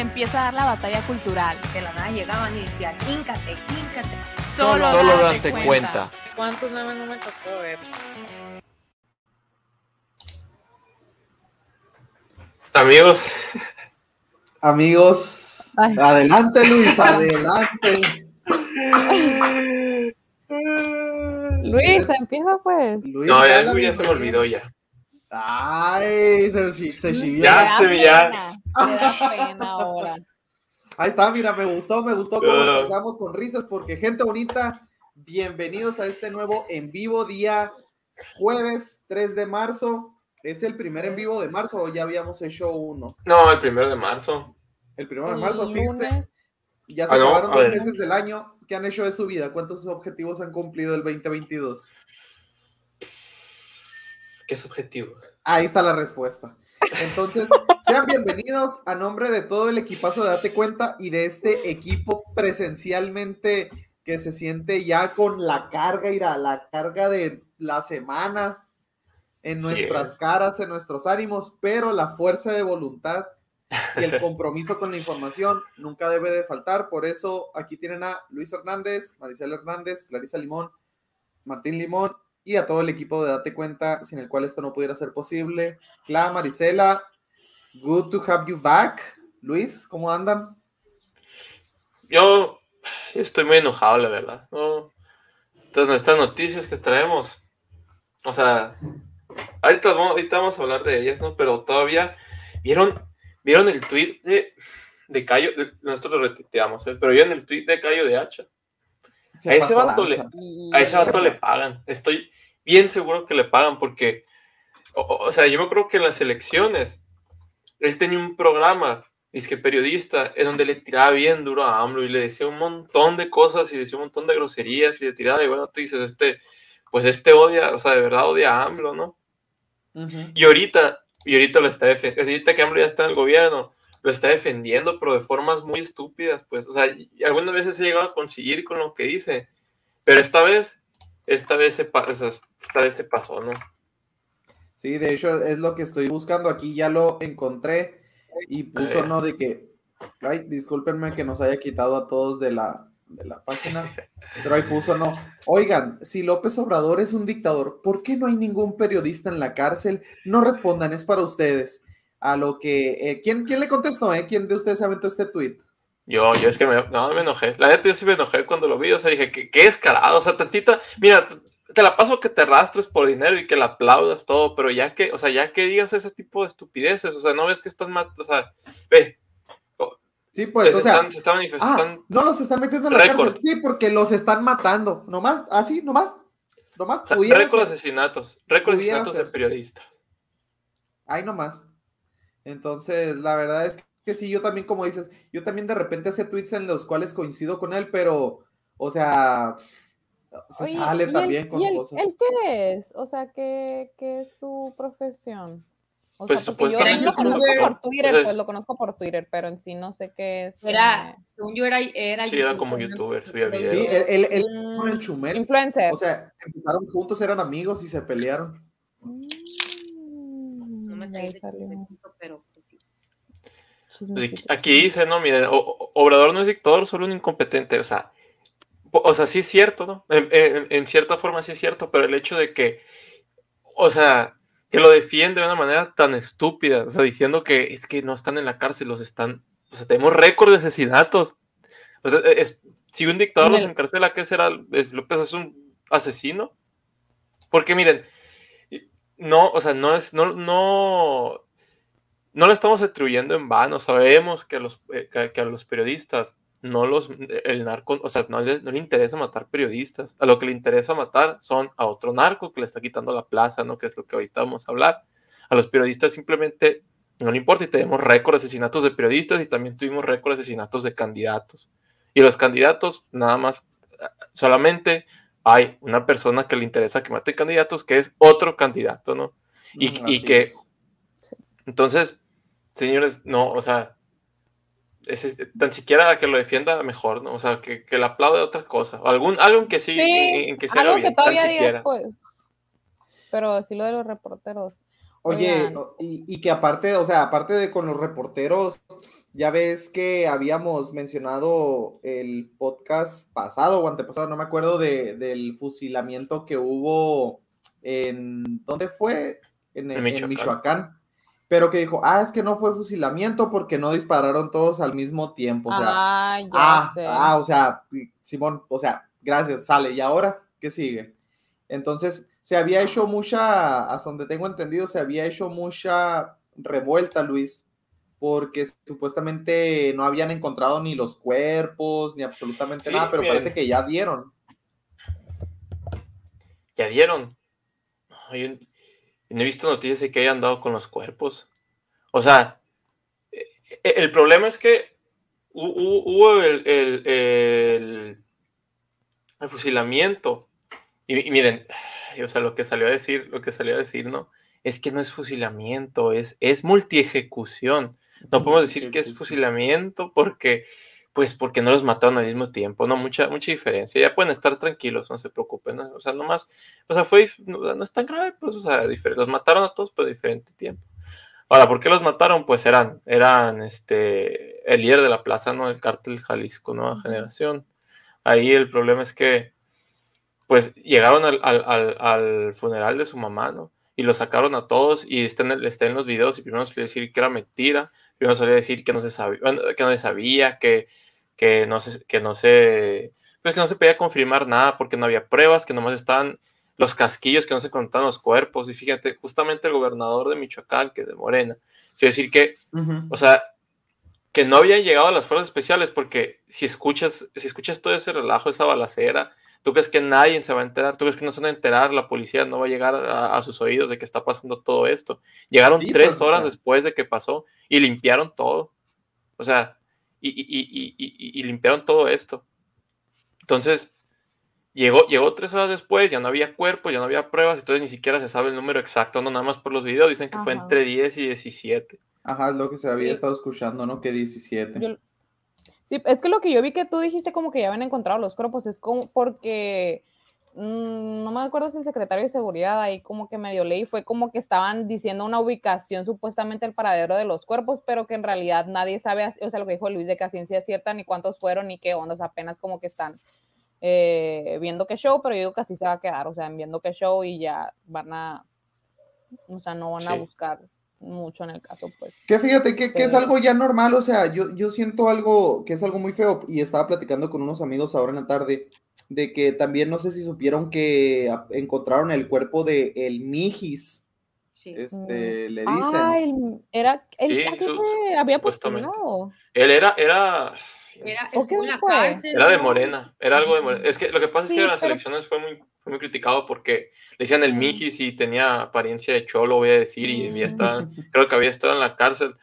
Empieza a dar la batalla cultural. De la nada llegaban y decían, híncate, híncate. Solo, Solo date date cuenta. ¿Cuántos memes no me tocó ver? Amigos, Amigos, Ay. adelante Luis, adelante. Luis, empieza pues. Luis, no, ya, ya se me olvidó ya. Ay, se, se chivió. Ya se me- ya. pena, Le da pena ahora. Ahí está, mira, me gustó, me gustó cómo Ah. empezamos con risas, porque gente bonita, bienvenidos a este nuevo en vivo día jueves 3 de marzo. ¿Es el primer en vivo de marzo o ya habíamos hecho uno? No, el primero de marzo. El primero de marzo, fíjense, Lunes. ya se Ah, acabaron ver. meses del año. ¿Qué han hecho de su vida? ¿Cuántos objetivos han cumplido el 2022? ¿Qué es objetivo? Ahí está la respuesta. Entonces, sean bienvenidos a nombre de todo el equipazo de Date Cuenta y de este equipo presencialmente que se siente ya con la carga, irá, la carga de la semana en nuestras es. caras, en nuestros ánimos, pero la fuerza de voluntad y el compromiso con la información nunca debe de faltar. Por eso aquí tienen a Luis Hernández, Maricela Hernández, Clarisa Limón, Martín Limón y a todo el equipo de Date Cuenta, sin el cual esto no pudiera ser posible. Cla, Marisela, good to have you back. Luis, ¿cómo andan? Yo, estoy muy enojado, la verdad. Entonces, estas noticias que traemos, o sea, ahorita vamos, a hablar de ellas, ¿no? Pero todavía, ¿vieron, ¿vieron el tweet de, de Cayo? Nosotros lo retuiteamos, ¿eh? pero ¿vieron el tweet de Cayo de Hacha? Se A ese vato lanza. A ese vato le pagan. Estoy bien seguro que le pagan porque, o, o- sea, yo me creo que en las elecciones, él tenía un programa, es que periodista, en donde le tiraba bien duro a AMLO y le decía un montón de cosas y decía un montón de groserías y le tiraba, y bueno, tú dices, este, pues este odia, o sea, de verdad odia a AMLO, ¿no? Ujú. Y ahorita, y ahorita lo está defendiendo, ahorita que AMLO ya está en el gobierno, lo está defendiendo, pero de formas muy estúpidas, pues, o sea, algunas veces he llegado a conseguir con lo que dice, pero esta vez, esta vez se, esta vez se pasó, ¿no? Sí, de hecho es lo que estoy buscando. Aquí ya lo encontré y puso no de que, ay, discúlpenme que nos haya quitado a todos de la, de la página, pero ahí puso no. Oigan, si López Obrador es un dictador, ¿por qué no hay ningún periodista en la cárcel? No respondan, es para ustedes. A lo que, eh, ¿quién, ¿quién le contestó? Eh? ¿Quién de ustedes aventó este tweet? Yo, yo es que me, no, me enojé. La neta, yo sí me enojé cuando lo vi. O sea, dije, qué, qué escalado. O sea, tantita, mira, te, la paso que te arrastres por dinero y que la aplaudas todo, pero ya que, o sea, ya que digas ese tipo de estupideces, o sea, no ves que están mat, o sea, ve, Sí, pues, se, o sea, están, se están ah, manifestando. no los están metiendo en la Récord. cárcel. Sí, porque los están matando. Nomás, así, nomás. Nomás o sea, récord ser. asesinatos, récord asesinatos de periodistas. Ahí nomás. Entonces, la verdad es que sí, yo también, como dices, yo también de repente hace tweets en los cuales coincido con él, pero, o sea, se Oye, sale ¿y él- también con y él- cosas. ¿Él qué es? O sea, ¿qué, qué es su profesión? O Pues, sea, porque yo supuestamente lo es conozco youtuber. por Twitter, Pues, pues lo conozco por Twitter, pero en sí no sé qué es. Era, eh, según yo, era, era Sí, era como ¿no? youtuber, Sí, subía sí, videos. Sí, él, él- él mm, con el Chumel, influencer. o sea, empezaron juntos, eran amigos y se pelearon. No me Mm, ahí de salió. chismecito, pero pues, sí. Pues aquí- Chismecito. aquí dice, no, miren, Obrador no es dictador, solo un incompetente. O sea, o sea, sí es cierto, ¿no? En, en- en cierta forma sí es cierto, pero el hecho de que, o sea, que lo defiende de una manera tan estúpida, o sea, diciendo que es que no están en la cárcel, los están, o sea, tenemos récord de asesinatos. O sea, es- si un dictador los el- encarcela, ¿qué será? ¿Es- ¿López es un asesino? Porque miren, no, o sea, no es, no, no, no lo estamos atribuyendo en vano. Sabemos que a los, eh, que, que a los periodistas no los, el narco, o sea, no le, no le interesa matar periodistas. A lo que le interesa matar son a otro narco que le está quitando la plaza, ¿no? Que es lo que ahorita vamos a hablar. A los periodistas simplemente No le importa y tenemos récord de asesinatos de periodistas y también tuvimos récord de asesinatos de candidatos. Y los candidatos, nada más, solamente hay una persona que le interesa que mate candidatos, que es otro candidato, ¿no? Y, Mm, y que, es. entonces, señores, no, o sea, ese- tan siquiera que lo defienda mejor, ¿no? O sea, que, que le aplaude otra cosa. O algún, algo en que sí, Sí, en, en que se algo que bien, tan todavía siquiera. pues. Pero sí lo de los reporteros. Oye, y, y que aparte, o sea, aparte de con los reporteros, ya ves que habíamos mencionado el podcast pasado o antepasado, no me acuerdo, de, del fusilamiento que hubo en, ¿dónde fue? En, En en Michoacán. Michoacán. Pero que dijo, ah, es que no fue fusilamiento porque no dispararon todos al mismo tiempo. O sea, ah, ya Ah, sé. ah, o sea, Simón, o sea, gracias, sale. ¿Y ahora qué sigue? Entonces, se había hecho mucha, hasta donde tengo entendido, se había hecho mucha revuelta, Luis, porque supuestamente no habían encontrado ni los cuerpos, ni absolutamente Sí, nada, pero parece que ya dieron. Ya dieron. Yo no he visto noticias de que hayan dado con los cuerpos. O sea, eh, eh, el problema es que hu- hu- hubo el, el- el- el fusilamiento. Y, y miren, o sea, lo que salió a decir, lo que salió a decir, ¿no? Es que no es fusilamiento, es, es multiejecución. No podemos decir que es fusilamiento porque, pues, porque no los mataron al mismo tiempo, ¿no? Mucha, mucha diferencia. Ya pueden estar tranquilos, no se preocupen, ¿no? O sea, nomás, o sea, fue, no, no es tan grave, pues, o sea, los mataron a todos, pero diferente tiempo. Ahora, ¿por qué los mataron? Pues eran, eran, este, el líder de la plaza, ¿no? El cártel Jalisco, Nueva Generación. Ahí el problema es que, pues, llegaron al, al- al- al funeral de su mamá, ¿no? Y lo sacaron a todos y está en, el- está en los videos y primero a decir que era mentira, primero salió a decir que no se sabía, que no se sabía, que, que no se, que no se, pues que no se podía confirmar nada porque no había pruebas, que nomás estaban los casquillos, que no se contaban los cuerpos. Y fíjate, justamente el gobernador de Michoacán, que es de Morena, quiere decir que, o sea, que no habían llegado a las fuerzas especiales porque si escuchas, si escuchas todo ese relajo, esa balacera, ¿tú crees que nadie se va a enterar? ¿Tú crees que no se van a enterar? La policía no va a llegar a, a sus oídos de que está pasando todo esto. Llegaron Sí, tres pues, o horas sea. después de que pasó y limpiaron todo. O sea, y, y- y- y- y- y limpiaron todo esto. Entonces, llegó, llegó tres horas después, ya no había cuerpos, ya no había pruebas, entonces ni siquiera se sabe el número exacto, no nada más por los videos, dicen que fue entre 10 y 17. Ajá, es lo que se había Sí. estado escuchando, ¿no? Que 17. Yo- Sí, es que lo que yo vi que tú dijiste como que ya habían encontrado los cuerpos, es como porque mm, no me acuerdo si el secretario de seguridad ahí como que medio leí, fue como que estaban diciendo una ubicación supuestamente el paradero de los cuerpos, pero que en realidad nadie sabe, o sea, lo que dijo Luis de que a ciencia cierta ni cuántos fueron ni qué onda, o sea, apenas como que están eh, viendo qué show, pero yo digo que así se va a quedar, o sea, en viendo qué show y ya van a, o sea, no van a buscar mucho en el caso, pues. Que fíjate que, que es algo ya normal, o sea, yo, yo siento algo que es algo muy feo y estaba platicando con unos amigos ahora en la tarde de que también no sé si supieron que encontraron el cuerpo de el Mijis, Sí. este, le Ah, dicen. el- era, el, Sí, ¿a qué su- se había postulado? Él era, era, Era, ¿O qué la fue? cárcel, era de. Morena, era algo de Morena. Es que lo que pasa es que Sí, en las pero- elecciones fue muy, fue muy criticado porque le decían el. Mijis y tenía apariencia de cholo, voy a decir, y había estado, creo que había estado en la cárcel.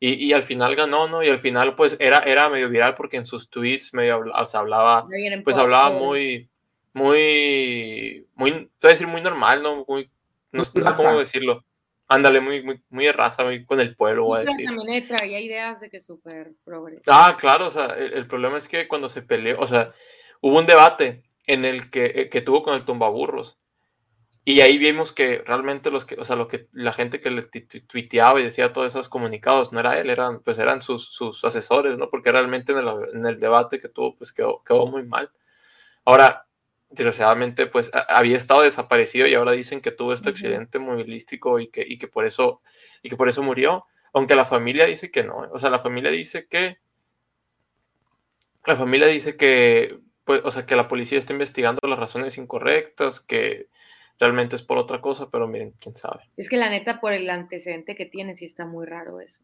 Y, y al final ganó, ¿no? Y al final, pues, era, era medio viral porque en sus tweets medio habla- o sea, hablaba, pues hablaba muy, muy, muy, te voy a decir muy normal, ¿no? Muy, no, sé- no sé cómo decirlo. Ándale, muy, muy, muy de raza, muy con el pueblo, voy a decir. también traía ideas de que súper progre. Ah, claro, o sea, el, el problema es que cuando se peleó, o sea, hubo un debate en el que, eh, que tuvo con el tumbaburros. Y ahí vimos que realmente los que, o sea, lo que la gente que le tu- tu- tuiteaba y decía todos esos comunicados no era él, eran, pues eran sus, sus asesores, ¿no? Porque realmente en el, en el debate que tuvo, pues quedó, quedó muy mal. Ahora, desgraciadamente, pues a- había estado desaparecido y ahora dicen que tuvo este accidente movilístico y que, y que por eso, y que por eso murió. Aunque la familia dice que no, ¿eh? o sea, la familia dice que, la familia dice que, pues, o sea, que la policía está investigando las razones incorrectas, que realmente es por otra cosa, pero miren, quién sabe. Es que la neta, por el antecedente que tiene, sí está muy raro eso.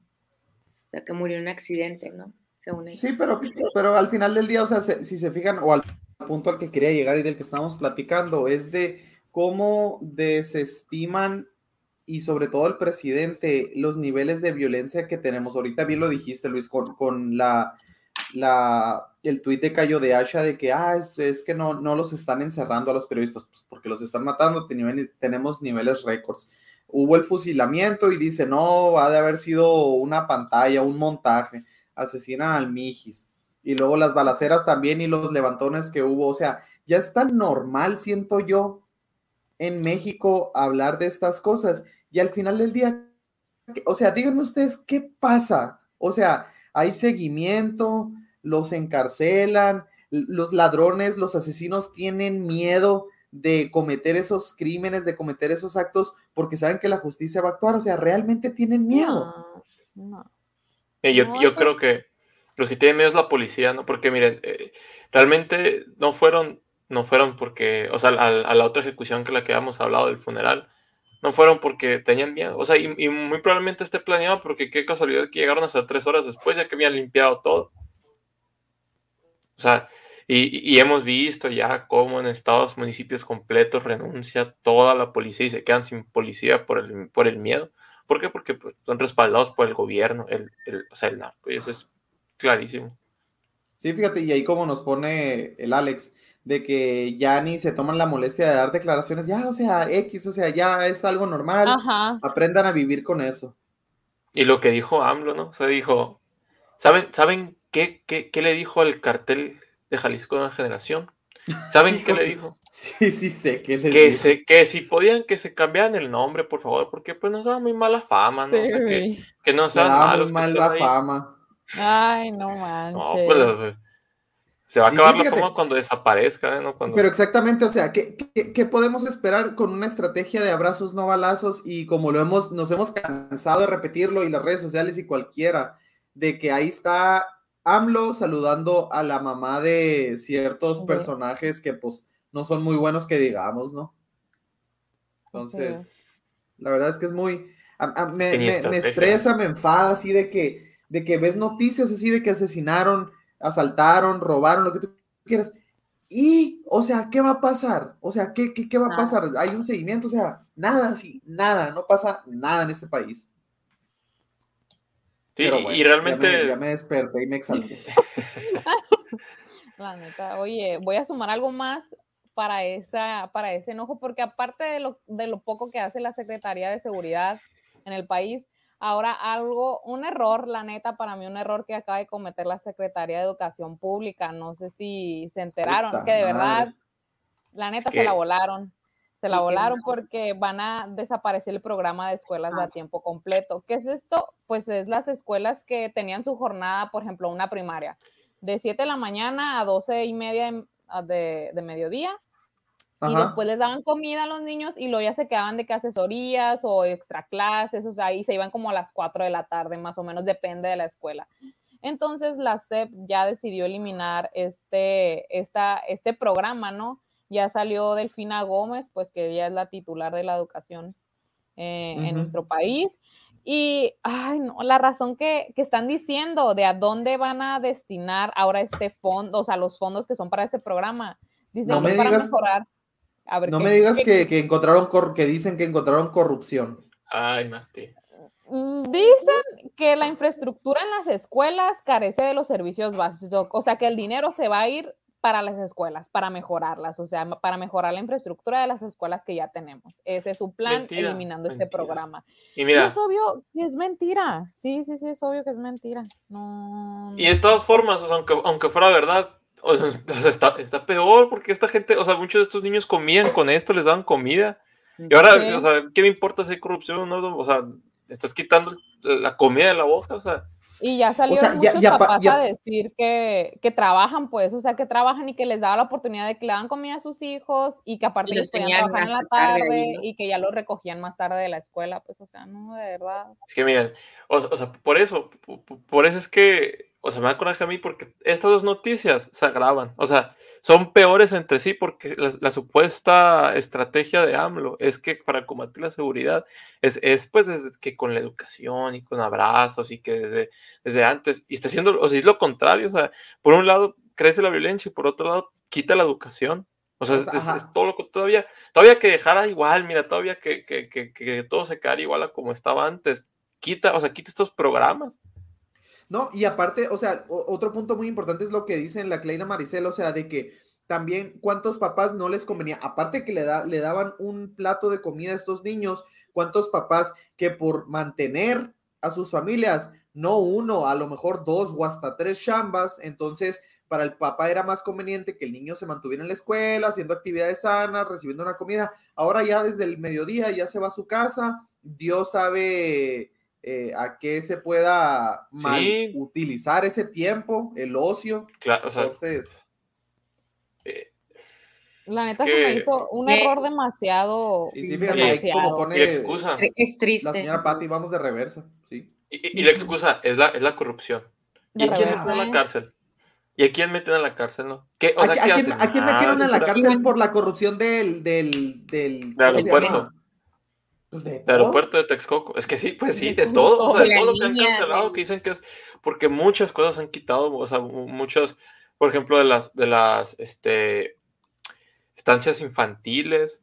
O sea, que murió en un accidente, ¿no? Según ella. Sí, pero, pero al final del día, o sea, se- si se fijan, o al punto al que quería llegar y del que estábamos platicando, es de cómo desestiman y sobre todo el presidente los niveles de violencia que tenemos. Ahorita bien lo dijiste, Luis, con, con la, la, el tuit de Cayo de Asha de que, ah, es, es que no, no los están encerrando a los periodistas, pues porque los están matando, tenemos, niveles récords. Hubo el fusilamiento y dice, no, ha de haber sido una pantalla, un montaje, asesinan al Mijis. Y luego las balaceras también y los levantones que hubo, o sea, ya es tan normal, siento yo, en México hablar de estas cosas. Y al final del día, o sea, díganme ustedes, ¿qué pasa? O sea, hay seguimiento, los encarcelan, los ladrones, los asesinos tienen miedo de cometer esos crímenes, de cometer esos actos, porque saben que la justicia va a actuar. O sea, realmente tienen miedo. No, Eh, yo, yo creo que los que tienen miedo es la policía, ¿no? Porque miren, eh, realmente no fueron, no fueron porque, o sea, a, a la otra ejecución que la que habíamos hablado del funeral, no fueron porque tenían miedo. O sea, y, muy probablemente esté planeado porque qué casualidad que llegaron hasta tres horas después, ya que habían limpiado todo. O sea, y, hemos visto ya cómo en estados, municipios completos renuncia toda la policía y se quedan sin policía por el, por el miedo. ¿Por qué? Porque pues, son respaldados por el gobierno, el, el, o sea, el narco, y eso es clarísimo. Sí, fíjate, y ahí como nos pone el Alex, de que ya ni se toman la molestia de dar declaraciones, ya, o sea, X, o sea, ya es algo normal, Ajá. aprendan a vivir con eso. Y lo que dijo AMLO, ¿no? O sea, dijo, ¿saben, ¿saben qué, qué, qué le dijo al cartel de Jalisco Nueva Generación? ¿Saben qué le sí. dijo? Sí, sí sé que les Que, digo. se, que si podían que se cambiaran el nombre, por favor, porque pues nos da muy mala fama, ¿no? O sea, que, Sí. que no Le sean da muy malos. que mal estén la ahí. Ay, no No, manches. pues, se va a Y sí, acabar la fama cuando desaparezca, ¿eh? ¿no? Cuando... Pero exactamente, o sea, ¿qué, qué, qué podemos esperar con una estrategia de abrazos no balazos? Y como lo hemos, nos hemos cansado de repetirlo y las redes sociales y cualquiera, de que ahí está AMLO saludando a la mamá de ciertos personajes que pues no son muy buenos que digamos, ¿no? Entonces, la verdad es que es muy, a- a- me, que me- me estresa, me enfada así de que, de que ves noticias así de que asesinaron, asaltaron, robaron, lo que tú quieras. Y, o sea, ¿qué va a pasar? O sea, ¿qué, qué, qué va a pasar? Hay un seguimiento, o sea, nada, así, nada, no pasa nada en este país. Sí, Pero y- bueno, y ya realmente... me, ya me desperté y me exalté. La neta, oye, voy a sumar algo más para, esa, para ese enojo, porque aparte de lo, de lo poco que hace la Secretaría de Seguridad en el país, ahora algo, un error, la neta, para mí un error que acaba de cometer la Secretaría de Educación Pública, no sé si se enteraron, Puta que de madre. verdad, la neta se que- la volaron. Se la volaron porque van a desaparecer el programa de escuelas de a Ah. tiempo completo. ¿Qué es esto? Pues es las escuelas que tenían su jornada, por ejemplo, una primaria, de 7 de la mañana a 12 y media de, a de- de mediodía, y después les daban comida a los niños y luego ya se quedaban de que asesorías o extra clases, o sea, y se iban como a las 4 de la tarde, más o menos, depende de la escuela. Entonces la SEP ya decidió eliminar este, esta, este programa, ¿no? Ya salió Delfina Gómez, pues que ella es la titular de la educación eh, en nuestro país. Y, ay, no, la razón que, que están diciendo de a dónde van a destinar ahora este fondo, o sea, los fondos que son para este programa. Dicen No que me para digas- mejorar. A ver, No ¿qué? me digas ¿Qué- que, que encontraron, cor- que dicen que encontraron corrupción. Ay, Mati. Mm, Dicen que la infraestructura en las escuelas carece de los servicios básicos, o sea que el dinero se va a ir para las escuelas, para mejorarlas, o sea, para mejorar la infraestructura de las escuelas que ya tenemos. Ese es su plan, Mentira, eliminando este programa. Y Y mira, es obvio que es mentira. Sí, sí, sí, es obvio que es mentira. No. y de todas formas, o sea, aunque, aunque fuera verdad, o sea, está, está peor porque esta gente, o sea, muchos de estos niños comían con esto, les daban comida. Y ahora, Sí. o sea, ¿qué me importa si hay corrupción o no? O sea, estás quitando la comida de la boca, o sea, Y ya salieron ya- muchos ya pa- papás ya- a decir que, que trabajan, pues, o sea, que trabajan y que les daba la oportunidad de que le daban comida a sus hijos y que aparte Y los podían trabajar en la tarde tarde ahí, ¿no? y que ya los recogían más tarde de la escuela, pues, o sea, no, de verdad. es que miren, o, o sea, por eso, po- po- por eso es que, o sea, me da coraje a mí porque estas dos noticias se agravan, o sea, son peores entre sí porque la, la supuesta estrategia de AMLO es que para combatir la seguridad es, es pues desde que con la educación y con abrazos y que desde, desde antes, y está haciendo, o sea, es lo contrario, o sea, por un lado crece la violencia y por otro lado quita la educación. O sea, es, todo lo que todavía, todavía que dejara igual, mira, todavía que, que, que, que todo se quedara igual a como estaba antes. Quita, o sea, quita estos programas. No, y aparte, o sea, otro punto muy importante es lo que dicen la Kleina Maricel, o sea, de que también cuántos papás no les convenía, aparte que le, da, le daban un plato de comida a estos niños, cuántos papás que por mantener a sus familias, no uno, a lo mejor dos o hasta tres chambas, entonces para el papá era más conveniente que el niño se mantuviera en la escuela, haciendo actividades sanas, recibiendo una comida. Ahora ya desde el mediodía ya se va a su casa, Dios sabe eh, a qué se pueda mal Sí. utilizar ese tiempo, el ocio. Claro, o sea, Entonces, eh, La Es neta se me que- hizo un Eh, error demasiado. y sí, fíjate, ahí como demasiado. pone y la excusa, Es triste. la señora Patti, vamos de reversa, sí. y, y- y la excusa es la, es la corrupción. ¿Y De a quién meten a la cárcel? ¿Y a quién meten a la cárcel, no? ¿Qué, o ¿A, sea, qui- ¿qué a quién, a quién Ah, metieron en la sí, cárcel por la corrupción del, del, del, Del ¿cómo se aeropuerto. Pues de todo. aeropuerto de Texcoco. Es que sí, pues sí, De de todo. O sea, De todo lo que han cancelado, del- que dicen que es. Porque muchas cosas han quitado, o sea, mu- muchas, por ejemplo, de las, de las, este, estancias infantiles.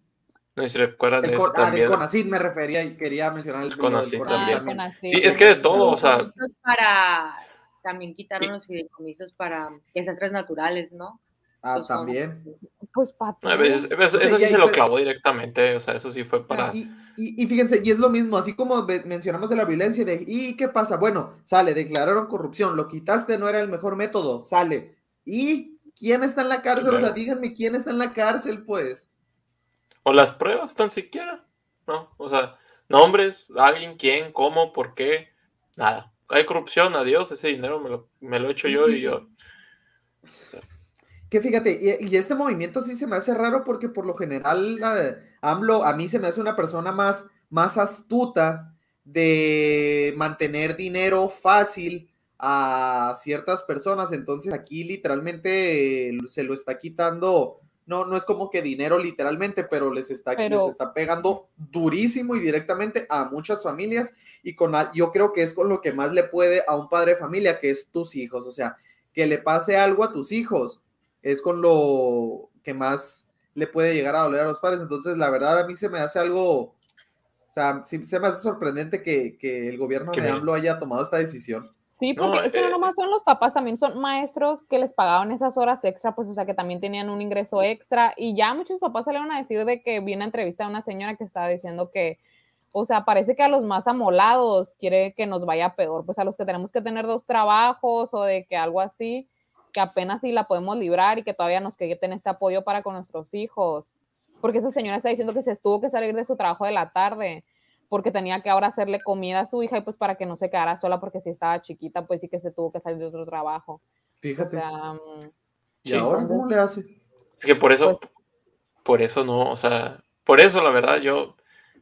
No sé si recuerdan de eso ah, del también. CONACYT me refería y quería mencionar el CONACYT también. Ah, con así. Sí, es que de todo, o sea, para. También quitaron Y- los fideicomisos para desastres naturales, ¿no? Ah, fondos. también. Pues a veces, eso, O sea, eso sí se lo pero- clavó directamente, o sea, eso sí fue para. Y, y- y fíjense, y es lo mismo, así como mencionamos de la violencia, de, ¿y qué pasa? Bueno, sale, declararon corrupción, lo quitaste, no era el mejor método, sale. ¿Y quién está en la cárcel? O sea, díganme quién está en la cárcel, pues. O las pruebas, tan siquiera. ¿No? O sea, nombres, alguien, quién, cómo, por qué, nada. Hay corrupción, adiós, ese dinero me lo, me lo echo Y- yo y- y yo. Que fíjate, y, y este movimiento sí se me hace raro porque por lo general la- AMLO a mí se me hace una persona más, más astuta de mantener dinero fácil a ciertas personas. Entonces aquí literalmente eh, se lo está quitando. No, no es como que dinero literalmente, pero les está, Pero- les está pegando durísimo y directamente a muchas familias. Y con al- yo creo que es con lo que más le puede a un padre de familia, que es tus hijos. O sea, que le pase algo a tus hijos es con lo que más le puede llegar a doler a los padres. Entonces, la verdad, a mí se me hace algo, o sea, sí, se me hace sorprendente que, que el gobierno de AMLO haya tomado esta decisión. Sí, No, porque es que no eh, nomás son los papás, también son maestros que les pagaban esas horas extra, pues, o sea, que también tenían un ingreso extra. Y ya muchos papás salieron a decir de que vi una entrevista de una señora que estaba diciendo que, o sea, parece que a los más amolados quiere que nos vaya peor, pues a los que tenemos que tener dos trabajos o de que algo así, que apenas sí la podemos librar y que todavía nos queden este apoyo para con nuestros hijos. Porque esa señora está diciendo que se tuvo que salir de su trabajo de la tarde porque tenía que ahora hacerle comida a su hija y pues para que no se quedara sola porque si estaba chiquita, pues sí que se tuvo que salir de otro trabajo. O Fíjate. sea, mm, ¿Y sí. ahora cómo le hace? Es que por eso, Pues- por eso no, o sea, por eso la verdad yo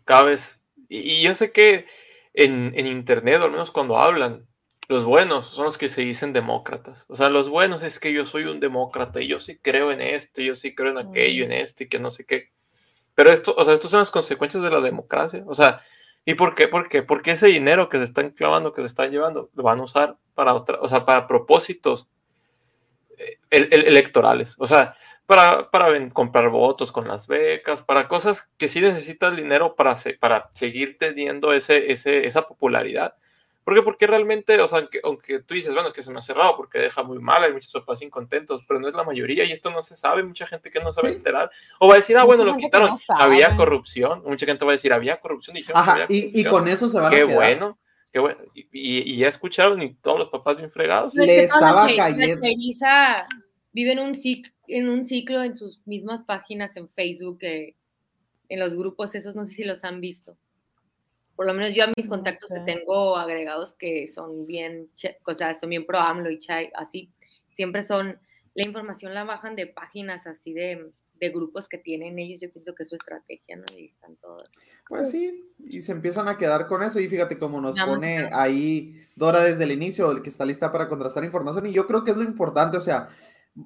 cada vez, y, y yo sé que en, en internet, o al menos cuando hablan, los buenos son los que se dicen demócratas. O sea, los buenos es que yo soy un demócrata y yo sí creo en esto, yo sí creo en aquello, en esto y que no sé qué. Pero esto, o sea, estos son las consecuencias de la democracia. O sea, ¿y por qué? ¿Por qué? Porque ese dinero que se están clavando, que se están llevando, lo van a usar para otra, o sea, para propósitos eh, el- el- electorales. O sea, para, para comprar votos con las becas, para cosas que sí necesitas dinero para, se- para seguir teniendo ese, ese, esa popularidad. Porque, porque realmente, o sea, aunque, aunque tú dices, bueno, es que se me ha cerrado porque deja muy mal, hay muchos papás incontentos, pero no es la mayoría y esto no se sabe, mucha gente que no sabe Sí. enterar. O va a decir, ah, Mucha bueno, lo quitaron, no había corrupción, mucha gente va a decir, había corrupción, dijeron que Ajá, había y, con eso se van a Qué quedar. bueno, qué bueno. Y, y- y ya escucharon y todos los papás bien fregados. No, es Le que la estaba la cayendo. chairiza vive en un, cic- en un ciclo en sus mismas páginas en Facebook, eh, en los grupos esos, no sé si los han visto. Por lo menos yo a mis No contactos sé. que tengo agregados que son bien, o sea, son bien pro AMLO y chai, así, siempre son, la información la bajan de páginas así de, de grupos que tienen ellos, yo pienso que es su estrategia, ¿no? Y están todos. Pues sí, y se empiezan a quedar con eso. Y fíjate cómo nos más pone ahí Dora desde el inicio, el que está lista para contrastar información. Y yo creo que es lo importante, o sea,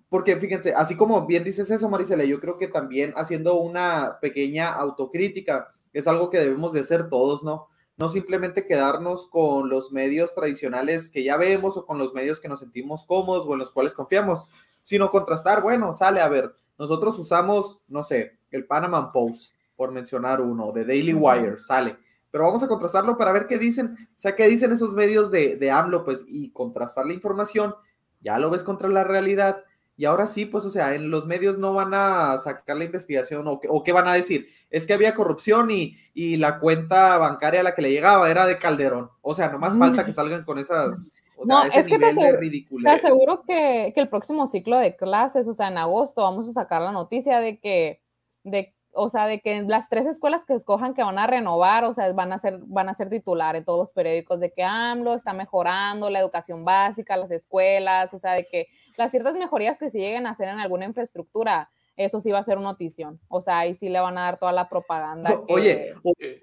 porque fíjense, así como bien dices eso, Marisela, yo creo que también haciendo una pequeña autocrítica es algo que debemos de hacer todos, ¿no? No simplemente quedarnos con los medios tradicionales que ya vemos o con los medios que nos sentimos cómodos o en los cuales confiamos, sino contrastar, bueno, sale a ver, nosotros usamos, no sé, el Panama Post, por mencionar uno, de Daily Wire, sale. Pero vamos a contrastarlo para ver qué dicen, o sea, qué dicen esos medios de, de AMLO, pues, y contrastar la información, ya lo ves contra la realidad. Y ahora sí, pues, o sea, en los medios no van a sacar la investigación o, qué- o qué van a decir. Es que había corrupción y, y la cuenta bancaria a la que le llegaba era de Calderón. O sea, nomás falta que salgan con esas, o sea, No, ese es que te nivel de aseguro- Te ridiculez. aseguro que, que el próximo ciclo de clases, o sea, en agosto, vamos a sacar la noticia de que, de, o sea, de que las tres escuelas que escojan que van a renovar, o sea, van a ser, van a ser titular en todos los periódicos de que AMLO está mejorando la educación básica, las escuelas, o sea, de que las ciertas mejorías que se lleguen a hacer en alguna infraestructura, eso sí va a ser una notición. O sea, ahí sí le van a dar toda la propaganda. O- que- Oye, o, Eh,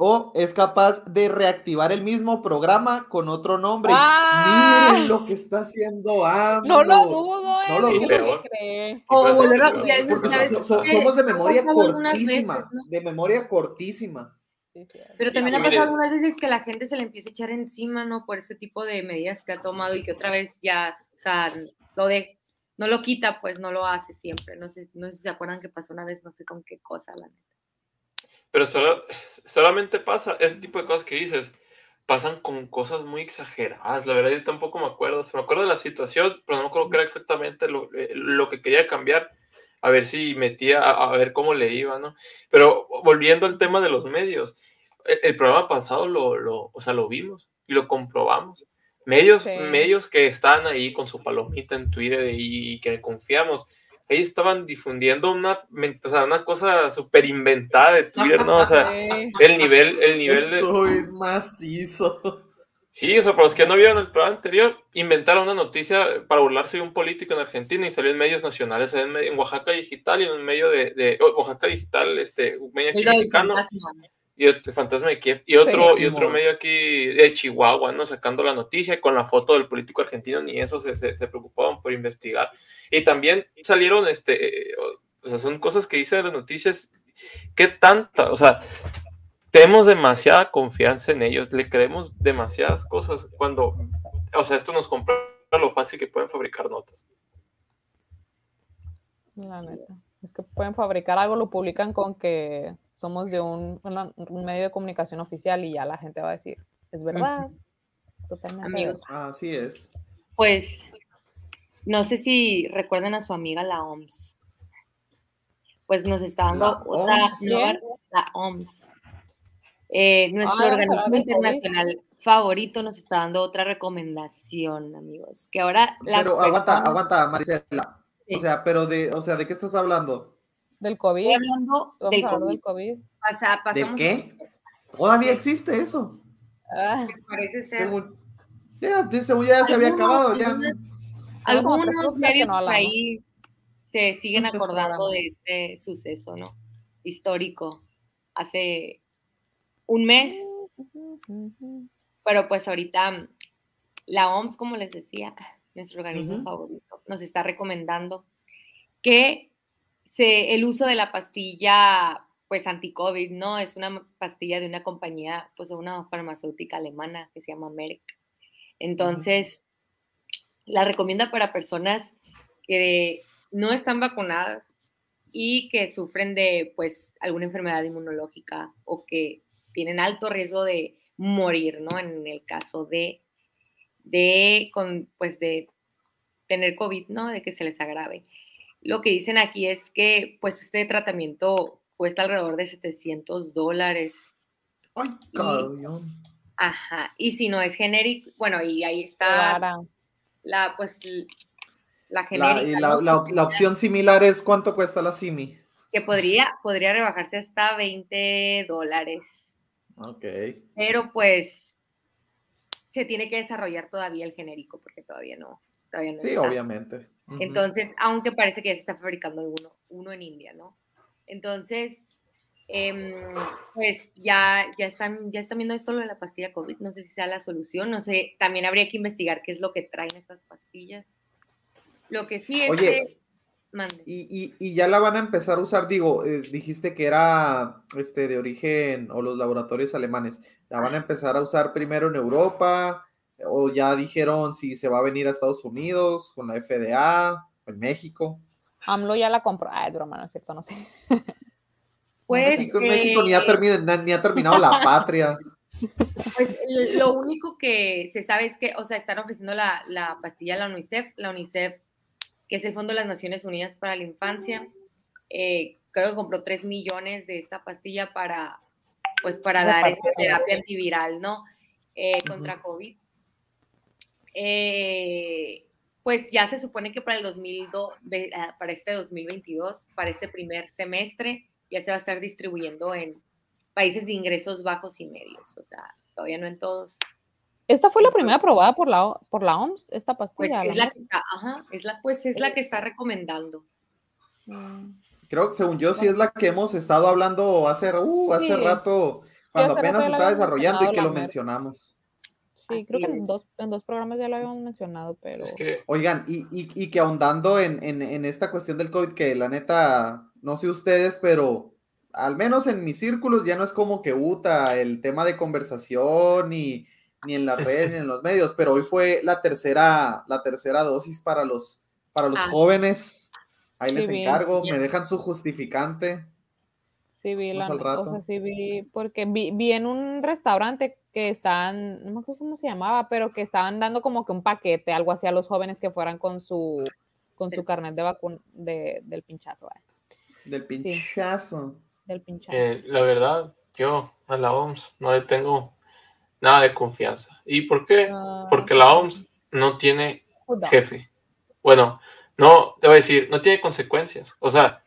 o- es capaz de reactivar el mismo programa con otro nombre. ¡Ah! Miren lo que está haciendo AMLO. no lo dudo, No ¿eh? lo ¿Quién dudes. lo cree? O volver a somos de memoria cortísima, veces, ¿no? de memoria cortísima. Sí, sí. Pero también ha pasado algunas veces que la gente se le empieza a echar encima, ¿no? Por ese tipo de medidas que ha tomado y que otra vez ya, o sea, lo de, no lo quita, pues no lo hace siempre. No sé, no sé si se acuerdan que pasó una vez, no sé con qué cosa, la neta. Pero solo, solamente pasa, ese tipo de cosas que dices, pasan con cosas muy exageradas. La verdad, yo tampoco me acuerdo. Se me acuerdo de la situación, pero no me acuerdo qué era exactamente lo, eh, lo que quería cambiar. A ver si metía, a, a ver cómo le iba, ¿no? Pero volviendo al tema de los medios, el, el programa pasado lo, lo, o sea, lo vimos y lo comprobamos. Medios, Sí. medios que están ahí con su palomita en Twitter y que confiamos, ahí estaban difundiendo una, o sea, una cosa súper inventada de Twitter, ¿no? O sea, el nivel, el nivel de... Estoy macizo. Sí, o sea, para los que no vieron el programa anterior, inventaron una noticia para burlarse de un político en Argentina y salió en medios nacionales, en, en Oaxaca Digital y en el medio de, de- Oaxaca Digital, este, un medio aquí mexicano, fantasma. Y otro, Fantasma de Kiev, y otro, y otro medio aquí de Chihuahua, ¿no? Sacando la noticia con la foto del político argentino, ni eso se, se, se preocupaban por investigar. Y también salieron, este, eh, o sea, son cosas que dicen las noticias, ¿qué tanta? O sea, tenemos demasiada confianza en ellos, le creemos demasiadas cosas cuando, o sea, esto nos comprueba lo fácil que pueden fabricar notas. La neta. Es que pueden fabricar algo, lo publican con que somos de un, una- un medio de comunicación oficial y ya la gente va a decir, es verdad. Totalmente. Amigos, Así es. Pues no sé si recuerdan a su amiga la OMS. Pues nos está dando La otra OMS. nueva, la OMS. Eh, nuestro Ah, organismo internacional favorito nos está dando otra recomendación, amigos. Que ahora las Pero aguanta, personas- aguanta, Maricela. Sí. O sea, pero de, o sea, ¿de qué estás hablando? Del COVID. Estoy hablando Vamos del a hablar COVID. del COVID. Pasa- pasamos qué? ¿Todavía existe eso? Ah, pues, parece ser. Según, ya, ya- según ya se había acabado, ya. Algunos medios no ahí se siguen acordando Programa. de este suceso, ¿no? Histórico. Hace un mes, pero pues ahorita la OMS, como les decía, nuestro organismo favorito, nos está recomendando que el uso de la pastilla, pues anti-COVID, ¿no? Es una pastilla de una compañía, pues una farmacéutica alemana que se llama Merck. Entonces, la recomienda para personas que no están vacunadas y que sufren de, pues, alguna enfermedad inmunológica o que tienen alto riesgo de morir, ¿no? En el caso de, de, con, pues, de tener COVID, ¿no? De que se les agrave. Lo que dicen aquí es que, pues, este tratamiento cuesta alrededor de 700 dólares. Ay, cabrón. Ajá. Y si no es genérico, bueno, y ahí está Clara. la, pues, la La, genérica. y ¿no? la, la- Que la opción similar es cuánto cuesta la Simi. Que podría, podría rebajarse hasta 20 dólares. Ok. Pero pues se tiene que desarrollar todavía el genérico porque todavía no. Todavía no Sí, está. obviamente. Entonces, aunque parece que ya se está fabricando alguno, uno en India, ¿no? Entonces, em, pues ya, ya, están, ya están viendo esto lo de la pastilla COVID, no sé si sea la solución, no sé, también habría que investigar qué es lo que traen estas pastillas. Lo que sí es Oye, que... Mande. Y, y- y ya la van a empezar a usar, digo, eh, dijiste que era este de origen o los laboratorios alemanes. ¿La van a empezar a usar primero en Europa? ¿O ya dijeron si se va a venir a Estados Unidos con la FDA? en México. AMLO ya la compró. Ah, es broma, no es cierto, no sé. Pues, México, México ni, ha eh, terminado, ni ha terminado la patria. Pues lo único que se sabe es que, o sea, están ofreciendo la, la pastilla a la UNICEF, la UNICEF, que es el Fondo de las Naciones Unidas para la Infancia, eh, creo que compró 3 millones de esta pastilla para, pues, para dar esta terapia antiviral, ¿no? Eh, contra COVID. Eh, pues ya se supone que para el 2002, ve- ah, para este 2022, para este primer semestre, ya se va a estar distribuyendo en países de ingresos bajos y medios, o sea, todavía no en todos. Esta fue la primera aprobada por la, por la OMS, esta Pues pastilla. es la que está, ajá, es la, pues es la que está recomendando. Mm. Creo que según yo sí es la que hemos estado hablando hace, uh, hace Sí. rato, cuando hace apenas rato estaba desarrollando y que lo Mer. mencionamos. Sí, creo que en dos, en dos programas ya lo habíamos mencionado, pero... Es que Oigan, y, y- y que ahondando en, en- en esta cuestión del COVID, que la neta, no sé ustedes, pero al menos en mis círculos ya no es como que UTA el tema de conversación, ni, ni en las redes, ni en los medios, pero hoy fue la tercera, la tercera dosis para los, para los Ah. jóvenes. Ahí Sí, les encargo, me dejan su justificante. Sí, vi la, al o sea, rato. sí vi, porque vi, vi en un restaurante que estaban, no me acuerdo cómo se llamaba, pero que estaban dando como que un paquete, algo así a los jóvenes que fueran con su, con Sí. su carnet de vacuna, de, del pinchazo, eh, Del pinchazo. del pinchazo. eh, la verdad, yo a la OMS no le tengo nada de confianza. ¿Y por qué? Ah, Porque la OMS no tiene jefe. Bueno, no, te voy a decir, no tiene consecuencias. O sea,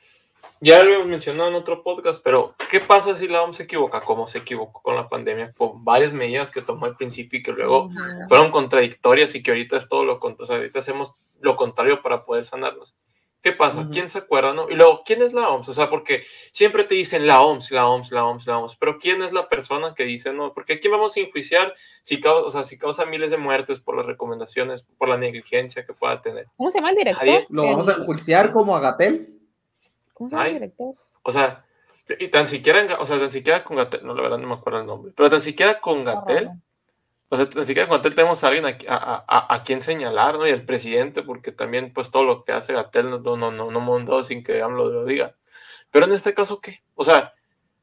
ya lo hemos mencionado en otro podcast, pero ¿qué pasa si la OMS se equivoca? Como se equivocó con la pandemia, por varias medidas que tomó al principio y que luego fueron contradictorias y que ahorita es todo lo contrario, sea, ahorita hacemos lo contrario para poder sanarnos. ¿Qué pasa? Ujú. ¿Quién se acuerda, no? Y luego, ¿quién es la OMS? O sea, porque siempre te dicen la OMS, la OMS, la OMS, la OMS, pero ¿quién es la persona que dice no? Porque aquí vamos a enjuiciar si causa, o sea, si causa miles de muertes por las recomendaciones, por la negligencia que pueda tener. ¿Cómo se llama el director? Lo vamos a enjuiciar como a Gatel. ¿Cómo se llama el Ay. director? O sea, y tan siquiera, o sea, tan siquiera con Gatel, no, la verdad no me acuerdo el nombre, pero tan siquiera con Gatel, o sea, tan siquiera con Gatel tenemos a alguien a, a, a, a quien señalar, ¿no? Y el presidente, porque también, pues, todo lo que hace Gatel no, no, no, no mandó sin que AMLO lo diga. Pero en este caso, ¿qué? O sea,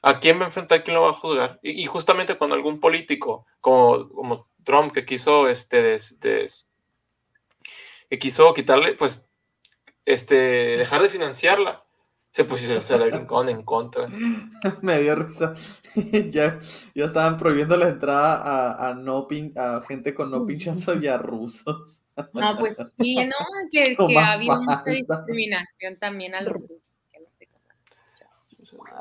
¿a quién va a enfrentar? ¿Quién lo va a juzgar? Y, y justamente cuando algún político, como, como Trump, que quiso, este, des- des- que quiso quitarle, pues, este, dejar de financiarla, se pusieron en contra. Me dio risa. ya, ya estaban prohibiendo la entrada a, a no pin- a gente con no pinchazo y a rusos. No, pues sí, no, que, que ha habido mucha discriminación también a los rusos. que no sé cómo.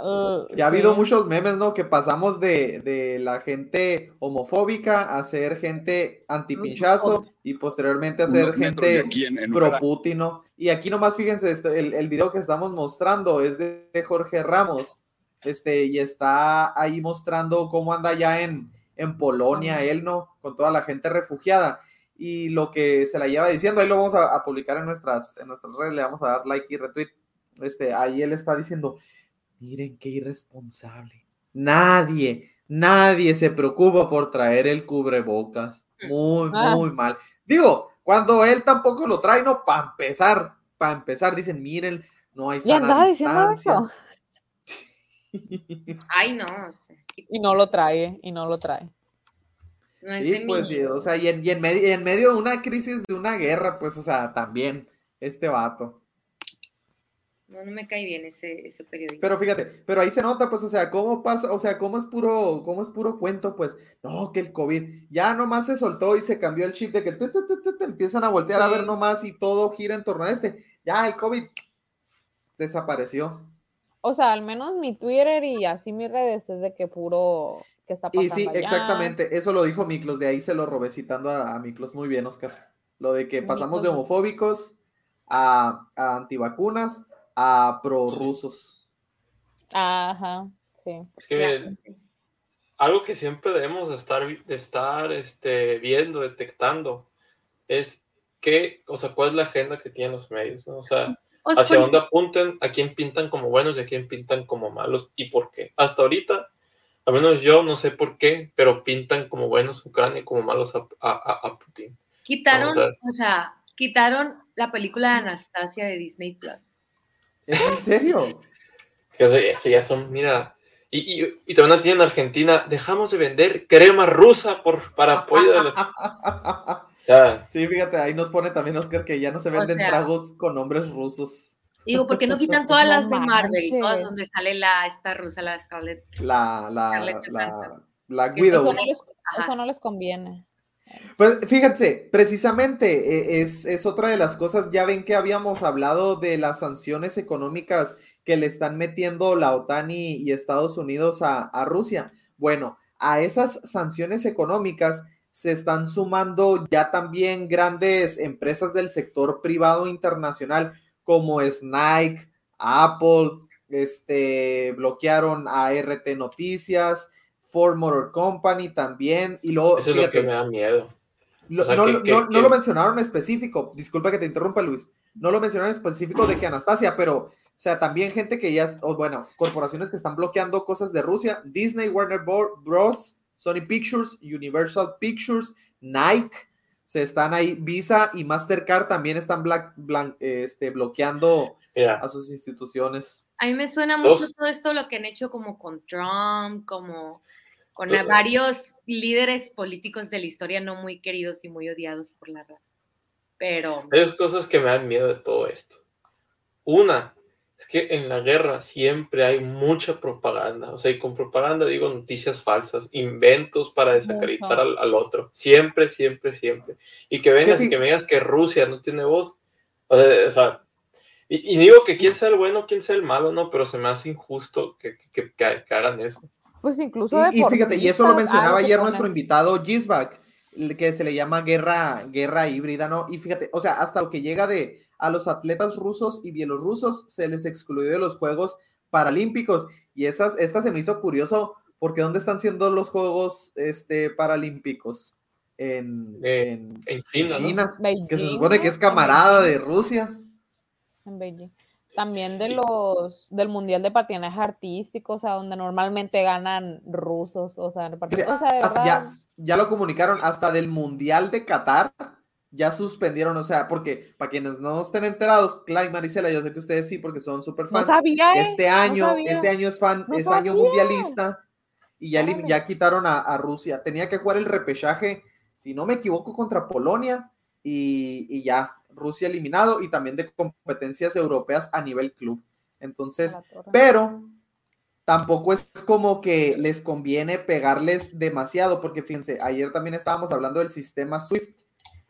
Uh, Ya ha habido sí. muchos memes, ¿no? Que pasamos de, de la gente homofóbica a ser gente antipinchazo y posteriormente a ser gente aquí en- en pro Ucrania. Putin, ¿no? Y aquí nomás fíjense, esto, el, el video que estamos mostrando es de, de Jorge Ramos, este, y está ahí mostrando cómo anda ya en, en Polonia, él, ¿no? Con toda la gente refugiada. Y lo que se la lleva diciendo, ahí lo vamos a, a publicar en nuestras, en nuestras redes, le vamos a dar like y retweet. Este, ahí él está diciendo, miren qué irresponsable. Nadie, nadie se preocupa por traer el cubrebocas. Muy, Ah. muy mal. Digo, cuando él tampoco lo trae, no, para empezar, para empezar, dicen, miren, no hay Ya sana distancia. eso. Ay, no. Y no lo trae, y no lo trae. No es Sí, de pues, sí, o sea, y en, y en medio, y en medio de una crisis de una guerra, pues, o sea, también, este vato. No, no me cae bien ese, ese periodista. Pero fíjate, pero ahí se nota, pues, o sea, cómo pasa, o sea, cómo es puro, cómo es puro cuento, pues, no, que el COVID, ya nomás se soltó y se cambió el chip de que tu, tu, tu, te empiezan a voltear a ver Sí. nomás y todo gira en torno a este. Ya el COVID desapareció. O sea, al menos mi Twitter y así mis redes es de que puro que está Y pasando sí, allá. exactamente, eso lo dijo Miklos, de ahí se lo robé citando a, a Miklos. Muy bien, Oscar. Lo de que pasamos de homofóbicos a, a antivacunas a prorrusos. Ajá, sí. Es que algo que siempre debemos de estar, estar este, viendo, detectando, es qué, o sea, cuál es la agenda que tienen los medios, ¿no? O sea, O sea, hacia dónde apunten, a quién pintan como buenos y a quién pintan como malos y por qué. Hasta ahorita, al menos yo no sé por qué, pero pintan como buenos a Ucrania y como malos a, a- a- a Putin. Quitaron, o sea, quitaron la película de Anastasia de Disney Plus. ¿Es en serio? Eso, eso ya son, mira. Y, y, y también aquí en Argentina, dejamos de vender crema rusa por, para apoyo de los. O sea, Sí, fíjate, ahí nos pone también Oscar que ya no se O venden sea- tragos con nombres rusos. Digo, ¿por qué no quitan todas No las de Marvel? Todas donde sale la esta rusa, la Scarlett. La, la, Scarlett la, la Que Widow. Eso no, les, eso no les conviene. Pues fíjense, precisamente eh, es, es otra de las cosas, ya ven que habíamos hablado de las sanciones económicas que le están metiendo la OTAN y, Estados Unidos a, a Rusia. Bueno, a esas sanciones económicas se están sumando ya también grandes empresas del sector privado internacional como es Nike, Apple, este, bloquearon a RT Noticias, Ford Motor Company también, y luego, eso es lo que me da miedo. lo- O sea, no, que- lo- que- no- no que- lo mencionaron específico, disculpa que te interrumpa Luis, no lo mencionaron específico de que Anastasia, pero, o sea, también gente que ya, o bueno, corporaciones que están bloqueando cosas de Rusia, Disney, Warner Bro- Bros., Sony Pictures, Universal Pictures, Nike, se están ahí, Visa y Mastercard también están black- este, bloqueando Mira, a sus instituciones. A mí me suena Dos. mucho todo esto lo que han hecho como con Trump, como con varios líderes políticos de la historia no muy queridos y muy odiados por la raza. Pero hay dos cosas que me dan miedo de todo esto. Una, es que en la guerra siempre hay mucha propaganda. O sea, y con propaganda digo noticias falsas, inventos para desacreditar al, al otro. Siempre, siempre, siempre. Y que vengas y que me digas que Rusia no tiene voz. O sea, o sea, y, y digo que quién sea el bueno, quién sea el malo, no, pero se me hace injusto que, que, que- que hagan eso. Pues incluso Y, y fíjate, y eso lo mencionaba ayer nuestro invitado Gisbach, el que se le llama guerra, guerra híbrida, ¿no? Y fíjate, o sea, hasta lo que llega de a los atletas rusos y bielorrusos se les excluyó de los Juegos Paralímpicos. Y esas, esta se me hizo curioso, porque ¿dónde están siendo los Juegos este, Paralímpicos? En, Eh, en En China, que se supone que es camarada de Rusia. en Beijing. También de los del mundial de patinaje artístico, o sea, donde normalmente ganan rusos, o sea, o sea, de verdad, ya, ya lo comunicaron hasta del Mundial de Qatar. Ya suspendieron, o sea, porque para quienes no estén enterados, Clyde Maricela, yo sé que ustedes sí, porque son super no fans. sabía, ¿eh? este no año, sabía. este año es fan, No es año mundialista y ya, li- ya quitaron a, a Rusia. Tenía que jugar el repechaje, si no me equivoco, contra Polonia y, y ya, Rusia eliminado y también de competencias europeas a nivel club. Entonces, pero tampoco es como que les conviene pegarles demasiado, porque fíjense, ayer también estábamos hablando del sistema SWIFT.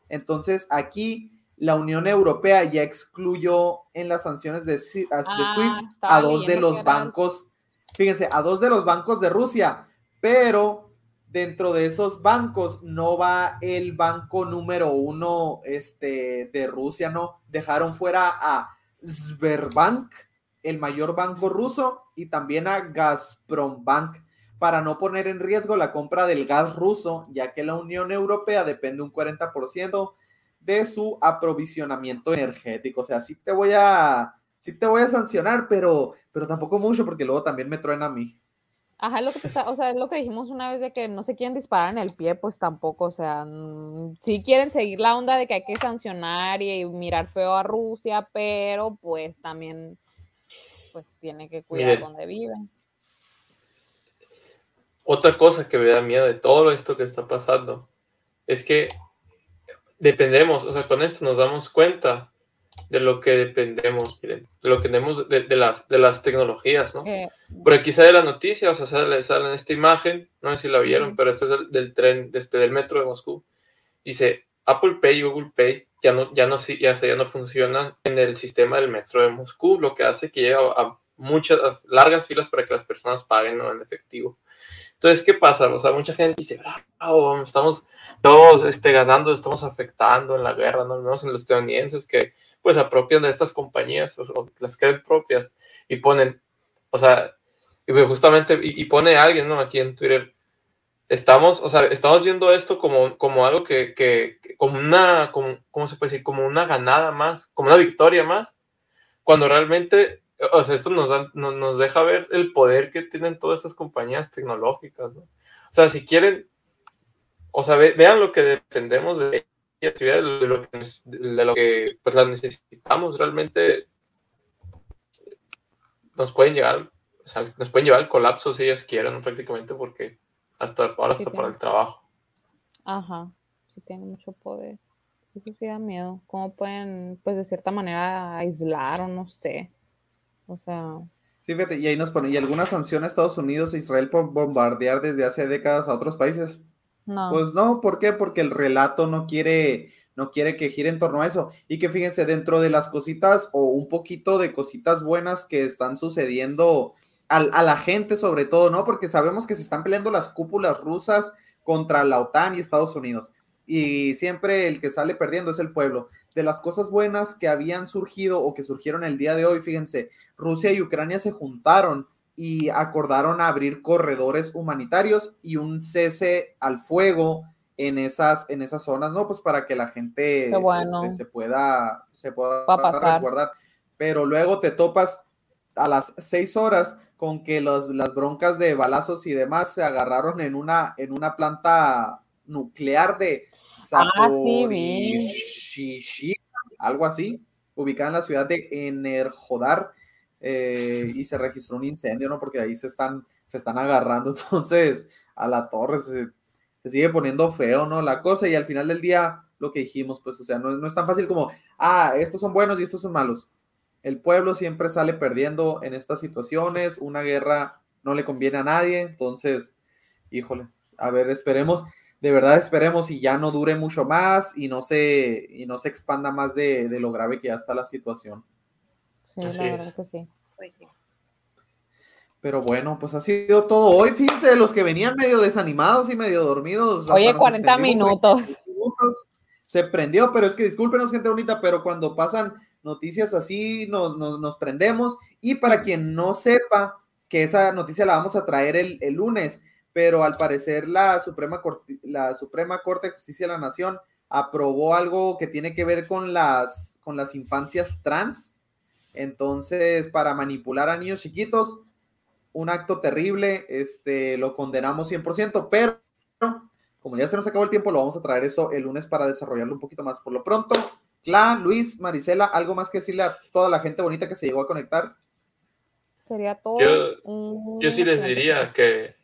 Entonces, aquí la Unión Europea ya excluyó en las sanciones de, Ah, SWIFT a dos de los bancos, fíjense, a dos de los bancos de Rusia, pero dentro de esos bancos no va el banco número uno este, de Rusia, no, dejaron fuera a Sberbank, el mayor banco ruso, y también a Gazprombank, para no poner en riesgo la compra del gas ruso, ya que la Unión Europea depende un 40% de su aprovisionamiento energético. O sea, sí te voy a, sí te voy a sancionar, pero, pero tampoco mucho, porque luego también me truena a mí. Ajá, es lo que te está- o sea, es lo que dijimos una vez de que no se quieren disparar en el pie, pues tampoco, o sea, sí quieren seguir la onda de que hay que sancionar y mirar feo a Rusia, pero pues también, pues tiene que cuidar Miren. donde viven. Otra cosa que me da miedo de todo esto que está pasando es que dependemos, o sea, con esto nos damos cuenta de lo que dependemos, miren, de lo que tenemos de, de las, de las tecnologías, ¿no? Eh, Por aquí sale la noticia, o sea, sale, sale en esta imagen, no sé si la vieron, pero este es del, del tren, este, del metro de Moscú. Dice, Apple Pay y Google Pay ya no, ya no, ya, ya no funcionan en el sistema del metro de Moscú, lo que hace que llegue a, a muchas, a largas filas para que las personas paguen ¿no? en efectivo. Entonces, ¿qué pasa? O sea, mucha gente dice, bravo, estamos todos este, ganando, estamos afectando en la guerra, ¿no? Al menos en los estadounidenses que pues apropian de estas compañías, o, las creen propias y ponen, o sea, y justamente, y, pone alguien, ¿no? Aquí en Twitter, estamos, o sea, estamos viendo esto como, como algo que, que, como una, como, ¿cómo se puede decir? Como una ganada más, como una victoria más, cuando realmente, o sea, esto nos, da- nos, nos deja ver el poder que tienen todas estas compañías tecnológicas, ¿no? O sea, si quieren, o sea, ve- vean lo que dependemos de actividades de lo que, de lo que pues las necesitamos realmente nos pueden llegar, o sea, nos pueden llevar al colapso si ellas quieren, prácticamente, porque hasta ahora Sí, hasta sí. para el trabajo. Ajá, sí tiene mucho poder. Eso sí da miedo. ¿Cómo pueden, pues de cierta manera, aislar o no sé? O sea, Sí, fíjate, y ahí nos pone, y algunas sanciones a Estados Unidos e Israel por bombardear desde hace décadas a otros países. No. Pues no, ¿por qué? Porque el relato no quiere, no quiere que gire en torno a eso. Y que fíjense, dentro de las cositas o un poquito de cositas buenas que están sucediendo al- a la gente sobre todo, ¿no? Porque sabemos que se están peleando las cúpulas rusas contra la OTAN y Estados Unidos. Y siempre el que sale perdiendo es el pueblo. De las cosas buenas que habían surgido o que surgieron el día de hoy, fíjense, Rusia y Ucrania se juntaron y acordaron abrir corredores humanitarios y un cese al fuego en esas, en esas zonas, ¿no? Pues para que la gente bueno. este, se pueda, se pueda resguardar. Pero luego te topas a las seis horas con que los, las broncas de balazos y demás se agarraron en una, en una planta nuclear de Ah, sí. Zaporizhzhia, algo así, ubicada en la ciudad de Enerjodar, eh, y se registró un incendio, ¿no? Porque ahí se están, se están agarrando, entonces a la torre se, sigue poniendo feo, ¿no? La cosa, y al final del día, lo que dijimos, pues, o sea, no, no es tan fácil como, ah, estos son buenos y estos son malos. El pueblo siempre sale perdiendo en estas situaciones, una guerra no le conviene a nadie, entonces, híjole, a ver, esperemos, de verdad esperemos y ya no dure mucho más y no se, y no se expanda más de, de lo grave que ya está la situación. Sí, así la es. verdad que sí. Pues sí. Pero bueno, pues ha sido todo hoy. Fíjense, los que venían medio desanimados y medio dormidos. Oye, nos 40 extendimos minutos. 30 minutos. Se prendió, pero es que discúlpenos, gente bonita, pero cuando pasan noticias así, nos, nos, nos prendemos. Y para quien no sepa que esa noticia la vamos a traer el, el lunes, pero al parecer la Suprema, Corte, la Suprema Corte de Justicia de la Nación aprobó algo que tiene que ver con las, con las infancias trans. Entonces, para manipular a niños chiquitos, un acto terrible, este, lo condenamos 100%, pero como ya se nos acabó el tiempo, lo vamos a traer eso el lunes para desarrollarlo un poquito más. Por lo pronto, Cla, Luis, Marisela, ¿algo más que decirle a toda la gente bonita que se llegó a conectar? Sería todo. Yo- un Yo sí les diría que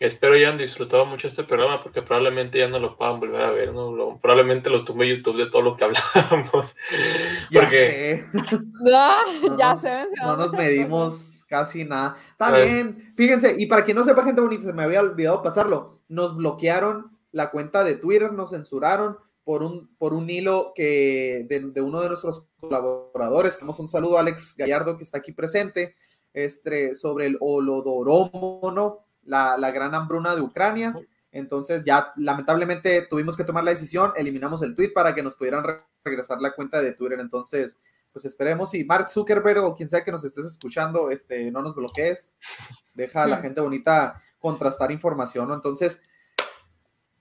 espero hayan disfrutado mucho este programa porque probablemente ya no lo puedan volver a ver, ¿no? Lo- probablemente lo tumbe YouTube de todo lo que hablamos. Ya Porque sé. No ya nos, mencionaron no nos medimos casi nada. Está bien. Fíjense, y para quien no sepa, gente bonita, se me había olvidado pasarlo. Nos bloquearon la cuenta de Twitter, nos censuraron por un, por un hilo que de, de uno de nuestros colaboradores. Damos un saludo a Alex Gallardo, que está aquí presente, este, sobre el holodoromo, ¿no? La, la gran hambruna de Ucrania. Entonces ya lamentablemente tuvimos que tomar la decisión, eliminamos el tweet para que nos pudieran re- regresar la cuenta de Twitter. Entonces, pues esperemos y Mark Zuckerberg o quien sea que nos estés escuchando, este, no nos bloquees, deja a la gente bonita contrastar información, ¿no? Entonces,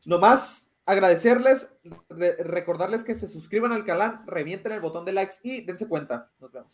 nomás agradecerles, re- recordarles que se suscriban al canal, revienten el botón de likes y dense cuenta. Nos vemos.